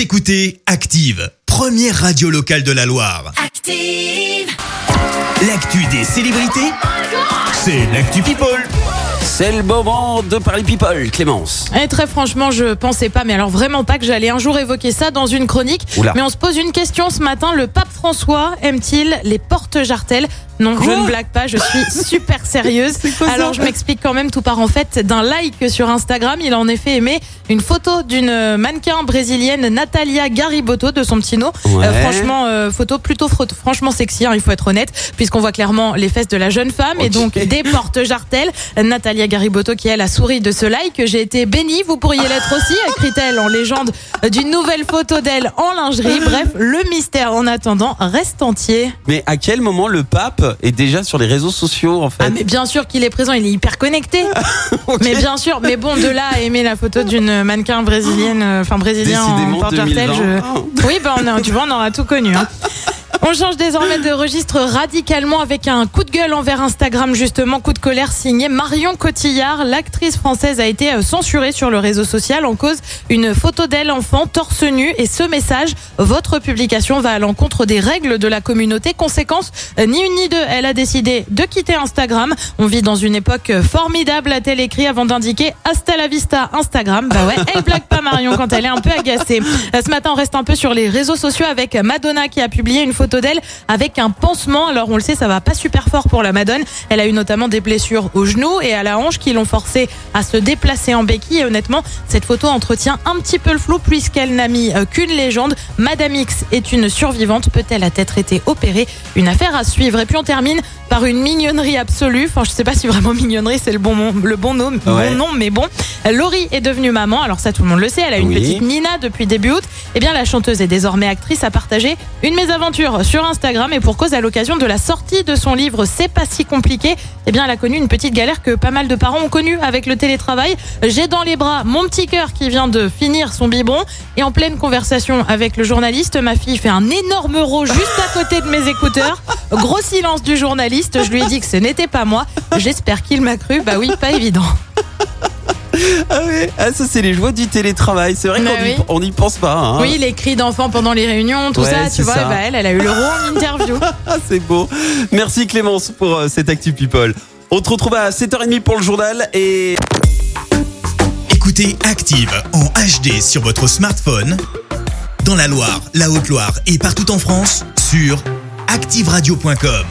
Vous écoutez Active, première radio locale de la Loire. Active. L'actu des célébrités, c'est l'actu People. C'est le moment de parler people, Clémence. Et très franchement, je pensais pas, mais alors vraiment pas que j'allais un jour évoquer ça dans une chronique. Oula. Mais on se pose une question ce matin. Le pape François aime-t-il les portes jartelles non, je ne blague pas, je suis super sérieuse. Alors je m'explique quand même, tout part en fait d'un like sur Instagram. Il a en effet aimé une photo d'une mannequin brésilienne, Natalia Garibotto, de son petit nom. Ouais. Euh, franchement, euh, photo plutôt franchement sexy, hein, il faut être honnête, puisqu'on voit clairement les fesses de la jeune femme et donc des portes jartelles. Natalia Garibotto qui elle a souri de ce like. J'ai été bénie, vous pourriez l'être aussi, écrit-elle en légende d'une nouvelle photo d'elle en lingerie. Bref, le mystère en attendant reste entier. Mais à quel moment le pape est déjà sur les réseaux sociaux en fait Ah mais bien sûr qu'il est présent, il est hyper connecté. Mais bien sûr, mais bon de là à aimer la photo d'une mannequin brésilienne, euh, enfin brésilien en Décidément, porte 2020. je... Oui, bah on a, tu vois, on aura tout connu. hein. On change désormais de registre radicalement avec un coup de gueule envers Instagram, justement, coup de colère signé Marion Cotillard. L'actrice française a été euh, censurée sur le réseau social en cause une photo d'elle enfant torse nu et ce message, votre publication va à l'encontre des règles de la communauté. Conséquence, euh, ni une ni deux, elle a décidé de quitter Instagram. On vit dans une époque euh, formidable, a-t-elle écrit avant d'indiquer hasta la vista Instagram. Bah ouais, elle blague pas Marion quand elle est un peu agacée. Ce matin, on reste un peu sur les réseaux sociaux avec Madonna qui a publié une photo d'elle avec un pansement. Alors on le sait, ça va pas super fort pour la Madone. Elle a eu notamment des blessures au genou et à la hanche qui l'ont forcée à se déplacer en béquille. Et honnêtement, cette photo entretient un petit peu le flou puisqu'elle n'a mis euh, qu'une légende. Madame X est une survivante. Peut-elle être été opérée? Une affaire à suivre. Et puis on termine par une mignonnerie absolue. Enfin, je sais pas si vraiment mignonnerie c'est le bon, nom- le bon nom, Ouais. bon nom, mais bon. Laurie est devenue maman. Alors ça, tout le monde le sait. Elle a une Oui. petite Nina depuis début août. Eh bien, la chanteuse et désormais actrice a partagé une mésaventure sur Instagram et pour cause à l'occasion de la sortie de son livre C'est pas si compliqué. Eh bien, elle a connu une petite galère que pas mal de parents ont connue avec le télétravail. J'ai dans les bras mon petit cœur qui vient de finir son biberon et en pleine conversation avec le journaliste, ma fille fait un énorme euro juste à côté de mes écouteurs. Gros silence du journaliste. Je lui ai dit que ce n'était pas moi. J'espère qu'il m'a cru. Bah oui, pas évident. Ah ouais, ah, ça c'est les joies du télétravail. C'est vrai Bah qu'on y- oui. on n'y pense pas. hein. Oui, les cris d'enfants pendant les réunions, tout Ouais, ça, tu vois, ça. bah elle, elle a eu l'euro en interview. Ah, c'est beau. Merci Clémence pour euh, cette Actu People. On te retrouve à 7h30 pour le journal et Écoutez Active en HD sur votre smartphone, dans la Loire, la Haute-Loire et partout en France, sur activeradio.com.